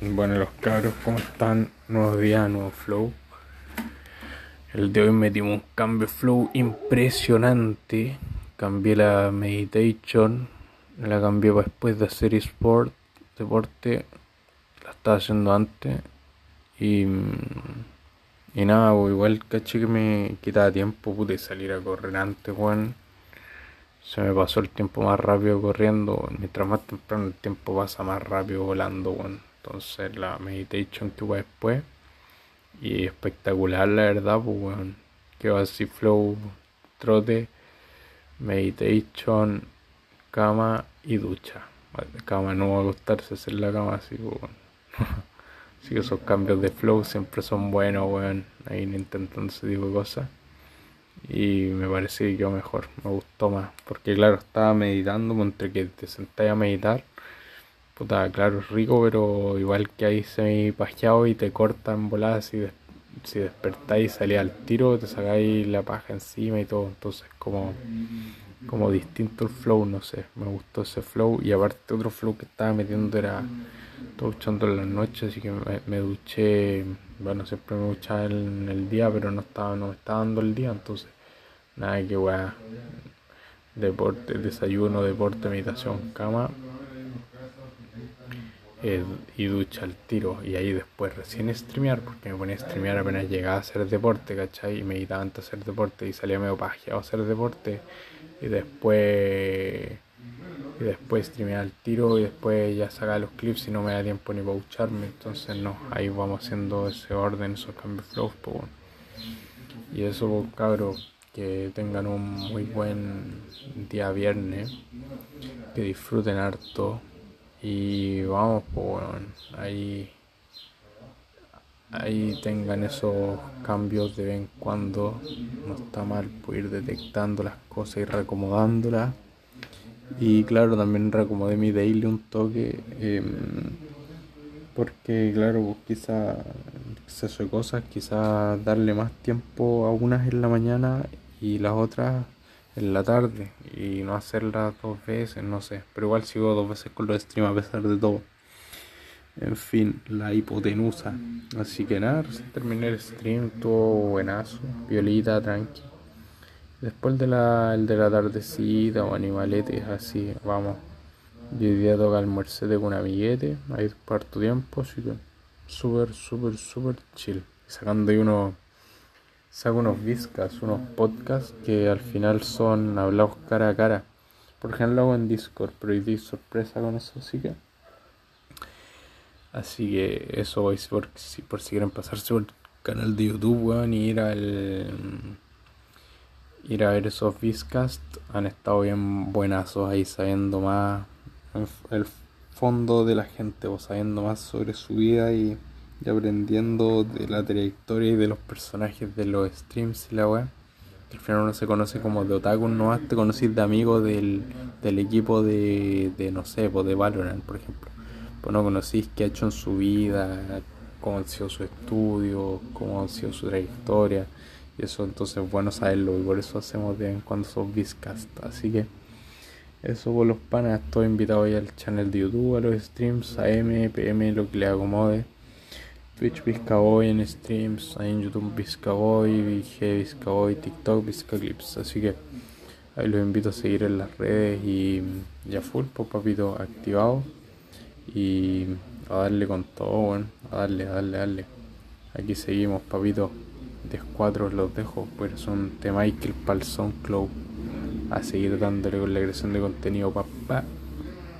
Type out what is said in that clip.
Bueno, los cabros, ¿cómo están? Nuevos días, nuevo flow. El de hoy metimos un cambio flow impresionante. Cambié la meditation, la cambié después de hacer sport, deporte. La estaba haciendo antes. Y, y nada, pues, igual caché que me quitaba tiempo, pude salir a correr antes, weón. Se me pasó el tiempo más rápido corriendo. Mientras más temprano el tiempo pasa más rápido volando, weón. Entonces la meditation que hubo después. Y espectacular la verdad, pues weón. Quedó así flow, trote, meditation, cama y ducha. Cama no va a gustarse hacer la cama así, pues, weón. así que esos cambios de flow siempre son buenos, weón. Ahí intentando ese tipo de cosas y me parece que quedó mejor, me gustó más, porque claro, estaba meditando, entre que te sentáis a meditar, puta, claro, es rico, pero igual que ahí semi pajeado y te cortan voladas si, si despertáis y salís al tiro, te sacáis la paja encima y todo, entonces como, como distinto el flow, no sé, me gustó ese flow y aparte otro flow que estaba metiendo era duchando en las noches, así que me, duché, bueno, siempre me duchaba en el día, pero no estaba, no me estaba dando el día, entonces Nada que weá. Deporte, desayuno, deporte, meditación, cama. Y ducha al tiro. Y ahí después recién streamear, porque me ponía a streamear apenas llegaba a hacer deporte, ¿cachai? Y meditaba antes de hacer deporte y salía medio pajeado a hacer deporte. Y después. Y después streamear al tiro y después ya sacar los clips y no me da tiempo ni para ducharme. Entonces no, ahí vamos haciendo ese orden, esos cambios flows, pues Y eso, pues, cabros que tengan un muy buen día viernes, que disfruten harto y vamos, pues bueno, ahí, ahí tengan esos cambios de vez en cuando, no está mal pues, ir detectando las cosas y reacomodándolas. Y claro, también reacomodé mi daily un toque. Em, porque claro, pues quizá exceso cosas, quizá darle más tiempo a unas en la mañana y las otras en la tarde y no hacerlas dos veces, no sé, pero igual sigo dos veces con los streams a pesar de todo. En fin, la hipotenusa. Así que nada, terminé el stream, todo buenazo, violita, tranqui. Después de la, el de la tardecita o animaletes, así, vamos. Yo hoy día toca almuercete con amiguete, ahí tu tiempo, así que súper, súper, súper chill. Sacando ahí unos saco unos viscas, unos podcasts que al final son hablados cara a cara. Por ejemplo, lo hago en Discord, pero hoy di sorpresa con eso, así que. Así que eso voy por, si, por si quieren pasarse por el canal de YouTube, weón, y ir al. Ir a ver esos Viscast, han estado bien buenazos ahí sabiendo más el fondo de la gente, o sabiendo más sobre su vida y y aprendiendo de la trayectoria y de los personajes de los streams y la web. Al final uno se conoce como de otaku, no te conocís de amigos del, del equipo de, de, no sé, pues de Valorant, por ejemplo. Pues no conocís qué ha hecho en su vida, cómo ha sido su estudio, cómo ha sido su trayectoria. Y eso entonces es bueno saberlo y por eso hacemos de vez en cuando esos viscast. Así que eso por los panas, estoy invitado hoy al channel de YouTube, a los streams, AM, PM, lo que le acomode. Twitch Vizcaboy en streams, ahí en YouTube Vizcaboy, VG Vizcaboy, TikTok Vizcaclips. Así que ahí los invito a seguir en las redes y ya full, pues papito activado. Y a darle con todo, bueno, a darle, a darle, a darle. Aquí seguimos, papito. De cuatro los dejo, pues son de Michael Palson Club. A seguir dándole con la creación de contenido, papá.